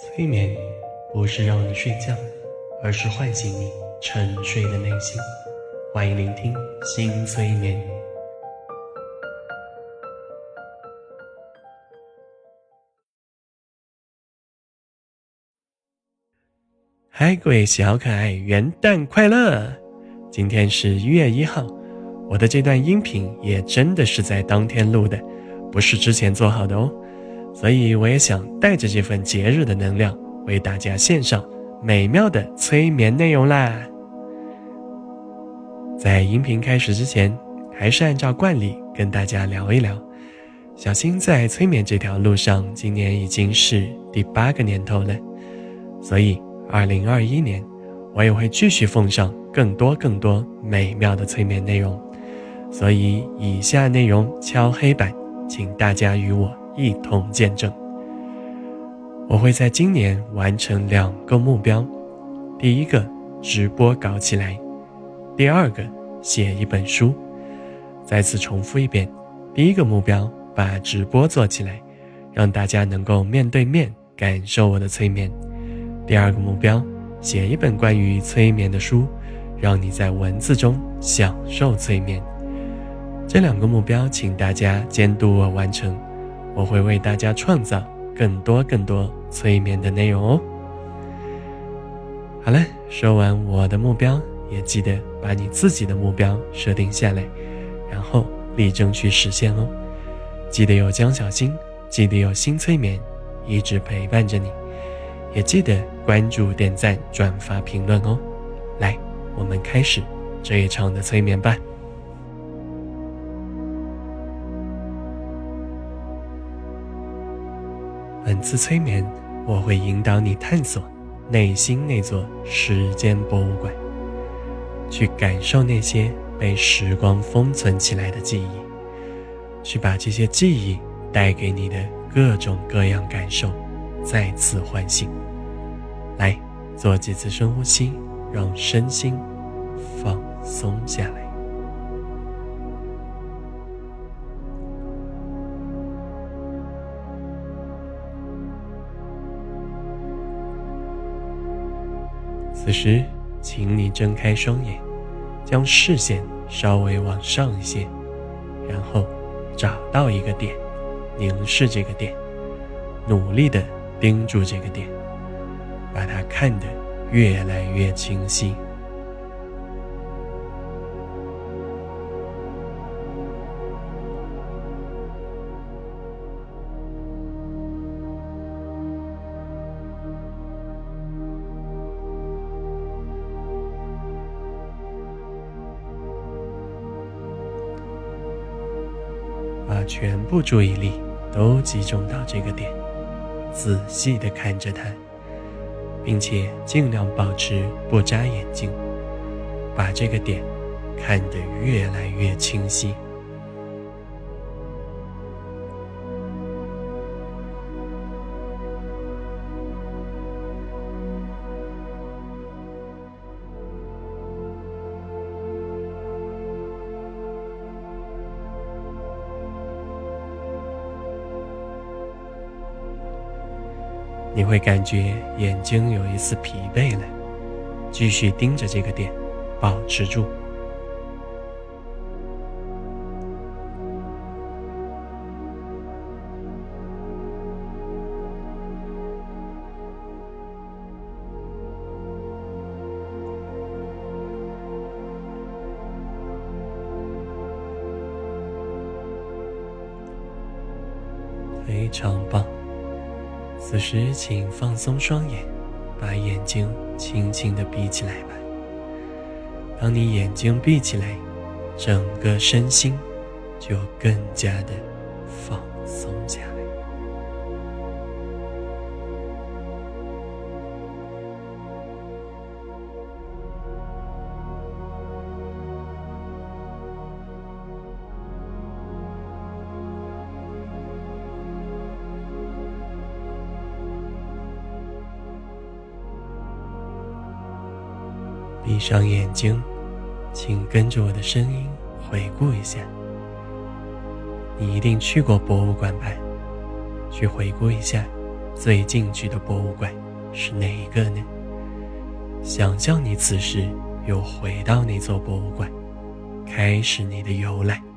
催眠不是让你睡觉，而是唤醒你沉睡的内心。欢迎聆听新催眠。嗨，各位小可爱，元旦快乐！今天是一月一号，我的这段音频也真的是在当天录的，不是之前做好的哦。所以我也想带着这份节日的能量，为大家献上美妙的催眠内容啦。在音频开始之前，还是按照惯例跟大家聊一聊。小新在催眠这条路上，今年已经是第八个年头了，所以二零二一年，我也会继续奉上更多更多美妙的催眠内容。所以以下内容敲黑板，请大家与我。一同见证。我会在今年完成两个目标：第一个，直播搞起来；第二个，写一本书。再次重复一遍：第一个目标，把直播做起来，让大家能够面对面感受我的催眠；第二个目标，写一本关于催眠的书，让你在文字中享受催眠。这两个目标，请大家监督我完成。我会为大家创造更多更多催眠的内容哦。好了，说完我的目标，也记得把你自己的目标设定下来，然后力争去实现哦。记得有江小新，记得有新催眠，一直陪伴着你，也记得关注、点赞、转发、评论哦。来，我们开始这一场的催眠吧。本次催眠，我会引导你探索内心那座时间博物馆，去感受那些被时光封存起来的记忆，去把这些记忆带给你的各种各样感受再次唤醒。来，做几次深呼吸，让身心放松下来。此时，请你睁开双眼，将视线稍微往上一些，然后找到一个点，凝视这个点，努力的盯住这个点，把它看得越来越清晰。全部注意力都集中到这个点，仔细的看着它，并且尽量保持不眨眼睛，把这个点看得越来越清晰。你会感觉眼睛有一丝疲惫了，继续盯着这个点，保持住。非常棒。此时，请放松双眼，把眼睛轻轻地闭起来吧。当你眼睛闭起来，整个身心就更加的闭上眼睛，请跟着我的声音回顾一下。你一定去过博物馆吧？去回顾一下最近去的博物馆是哪一个呢？想象你此时又回到那座博物馆，开始你的游览。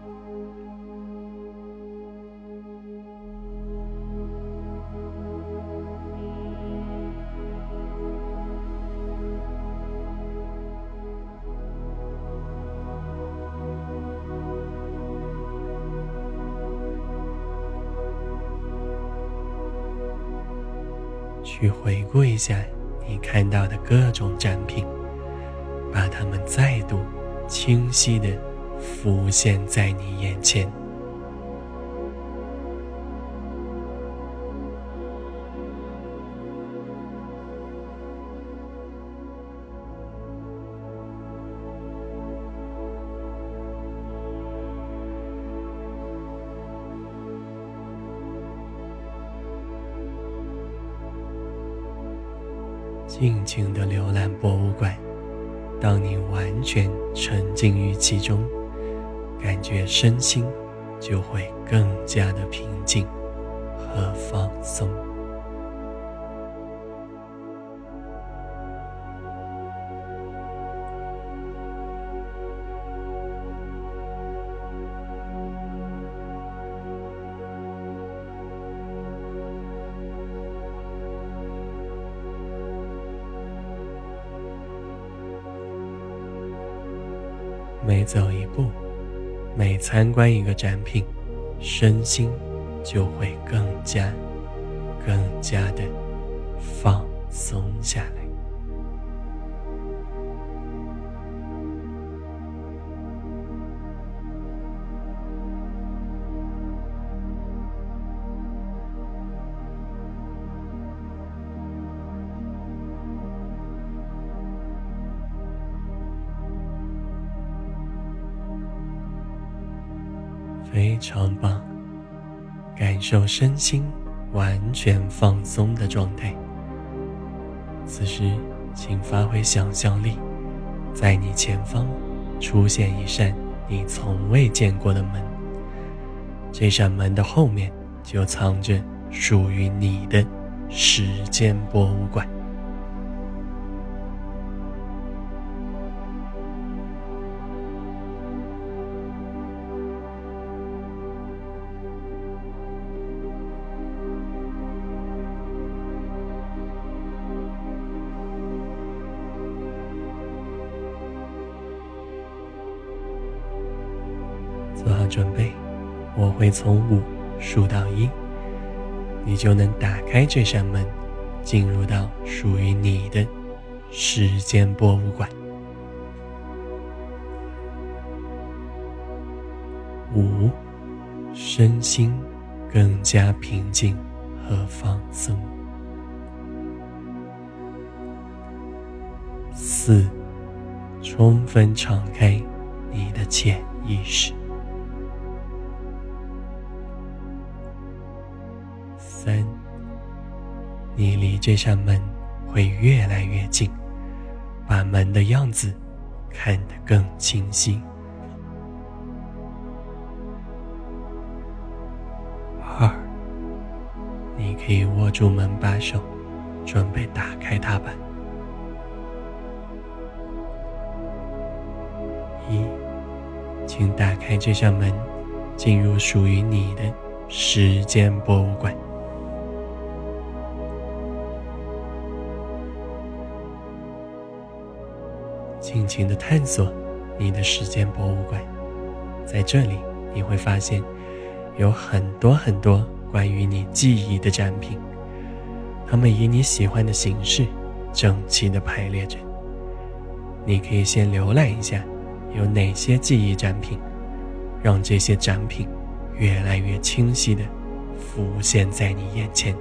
去回顾一下你看到的各种展品，把它们再度清晰地浮现在你眼前。尽情的浏览博物馆，当你完全沉浸于其中，感觉身心就会更加的平静和放松。每走一步，每参观一个展品，身心就会更加、更加的放松下来。非常棒，感受身心完全放松的状态。此时，请发挥想象力，在你前方出现一扇你从未见过的门。这扇门的后面就藏着属于你的时间博物馆。准备，我会从五数到一，你就能打开这扇门，进入到属于你的时间博物馆。五，身心更加平静和放松。四，充分敞开你的潜意识。三，你离这扇门会越来越近，把门的样子看得更清晰。二，你可以握住门把手，准备打开它吧。一，请打开这扇门，进入属于你的时间博物馆。尽情的探索你的时间博物馆，在这里你会发现有很多很多关于你记忆的展品，它们以你喜欢的形式整齐的排列着。你可以先浏览一下有哪些记忆展品，让这些展品越来越清晰的浮现在你眼前。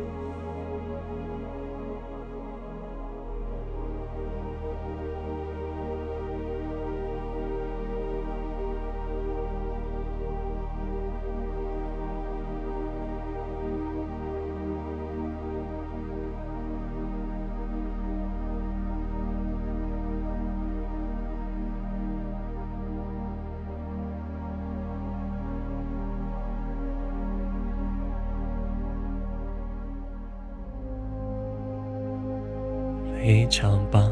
非常棒！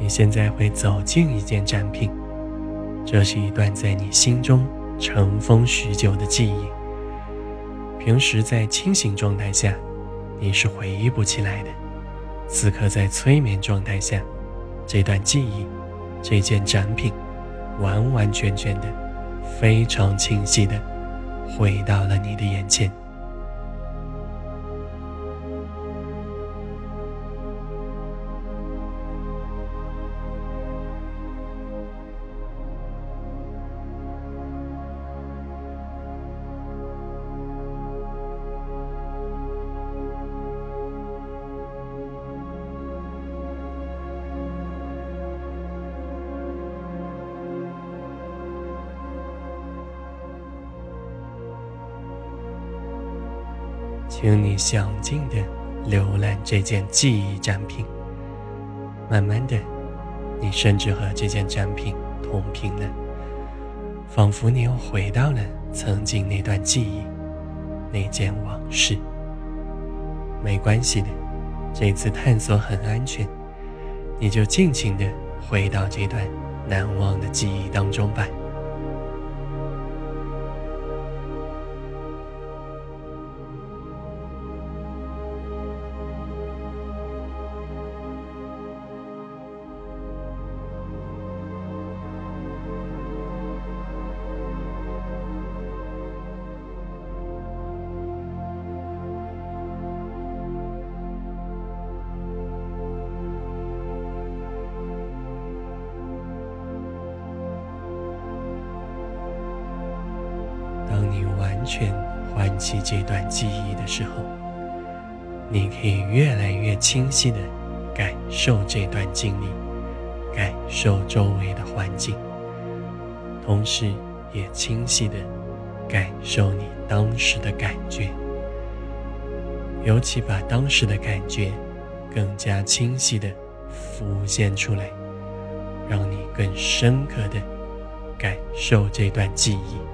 你现在会走进一件展品，这是一段在你心中尘封许久的记忆。平时在清醒状态下，你是回忆不起来的。此刻在催眠状态下，这段记忆、这件展品，完完全全的、非常清晰的回到了你的眼前。请你想尽的浏览这件记忆展品，慢慢的，你甚至和这件展品同频了，仿佛你又回到了曾经那段记忆，那件往事。没关系的，这次探索很安全，你就尽情的回到这段难忘的记忆当中吧。你完全唤起这段记忆的时候，你可以越来越清晰的感受这段经历，感受周围的环境，同时也清晰的感受你当时的感觉，尤其把当时的感觉更加清晰的浮现出来，让你更深刻的感受这段记忆。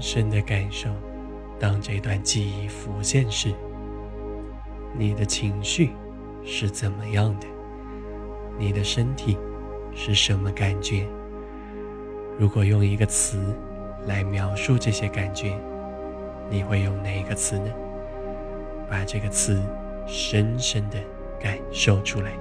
深的感受，当这段记忆浮现时，你的情绪是怎么样的？你的身体是什么感觉？如果用一个词来描述这些感觉，你会用哪一个词呢？把这个词深深的感受出来。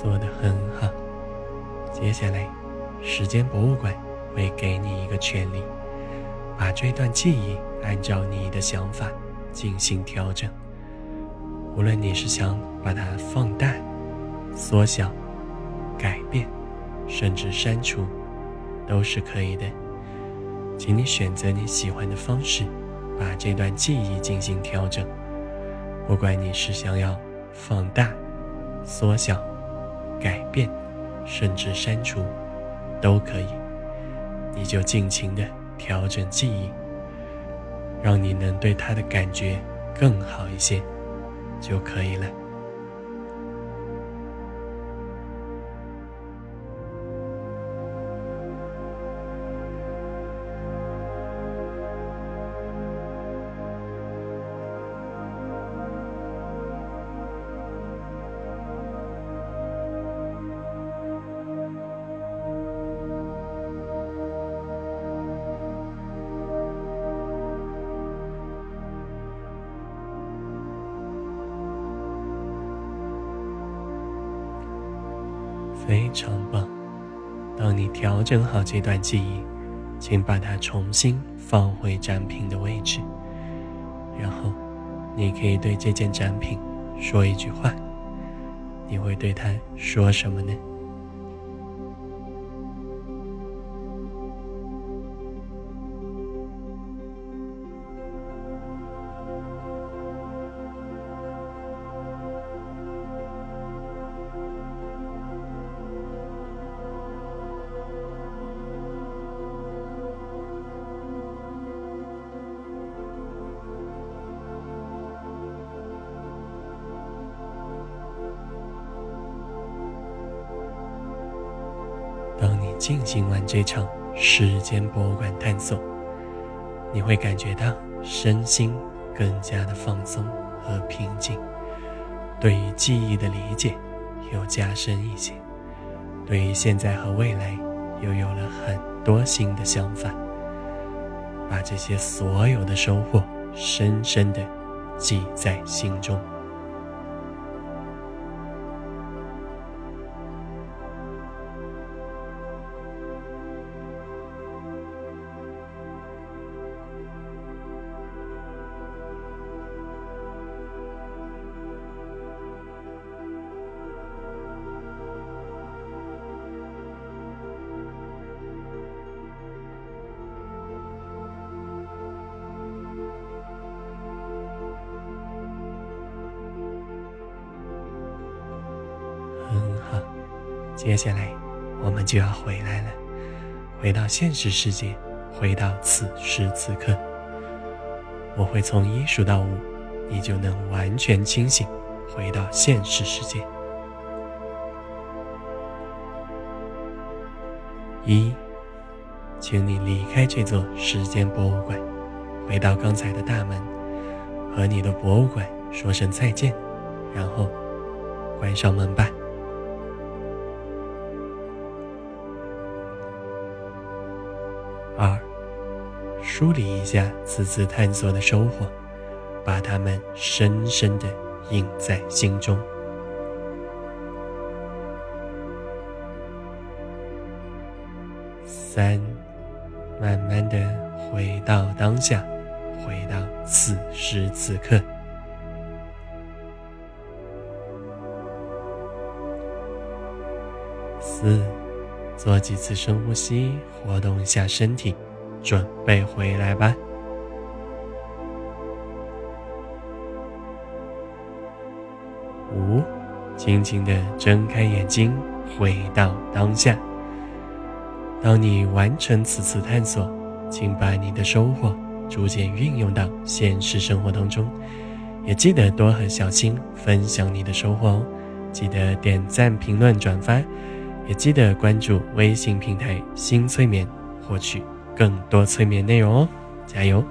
做得很好。接下来，时间博物馆会给你一个权利，把这段记忆按照你的想法进行调整。无论你是想把它放大、缩小、改变，甚至删除，都是可以的。请你选择你喜欢的方式，把这段记忆进行调整。不管你是想要放大、缩小。改变，甚至删除，都可以。你就尽情的调整记忆，让你能对他的感觉更好一些，就可以了。非常棒。当你调整好这段记忆，请把它重新放回展品的位置，然后你可以对这件展品说一句话。你会对他说什么呢？进行完这场时间博物馆探索，你会感觉到身心更加的放松和平静，对于记忆的理解又加深一些，对于现在和未来又有了很多新的想法，把这些所有的收获深深的记在心中。接下来，我们就要回来了，回到现实世界，回到此时此刻。我会从一数到五，你就能完全清醒，回到现实世界。一，请你离开这座时间博物馆，回到刚才的大门，和你的博物馆说声再见，然后关上门吧。梳理一下此次探索的收获，把它们深深的印在心中。三，慢慢的回到当下，回到此时此刻。四。做几次深呼吸，活动一下身体，准备回来吧。五，轻轻的睁开眼睛，回到当下。当你完成此次探索，请把你的收获逐渐运用到现实生活当中，也记得多和小青分享你的收获哦。记得点赞、评论、转发。也记得关注微信平台“新催眠”，获取更多催眠内容哦！加油！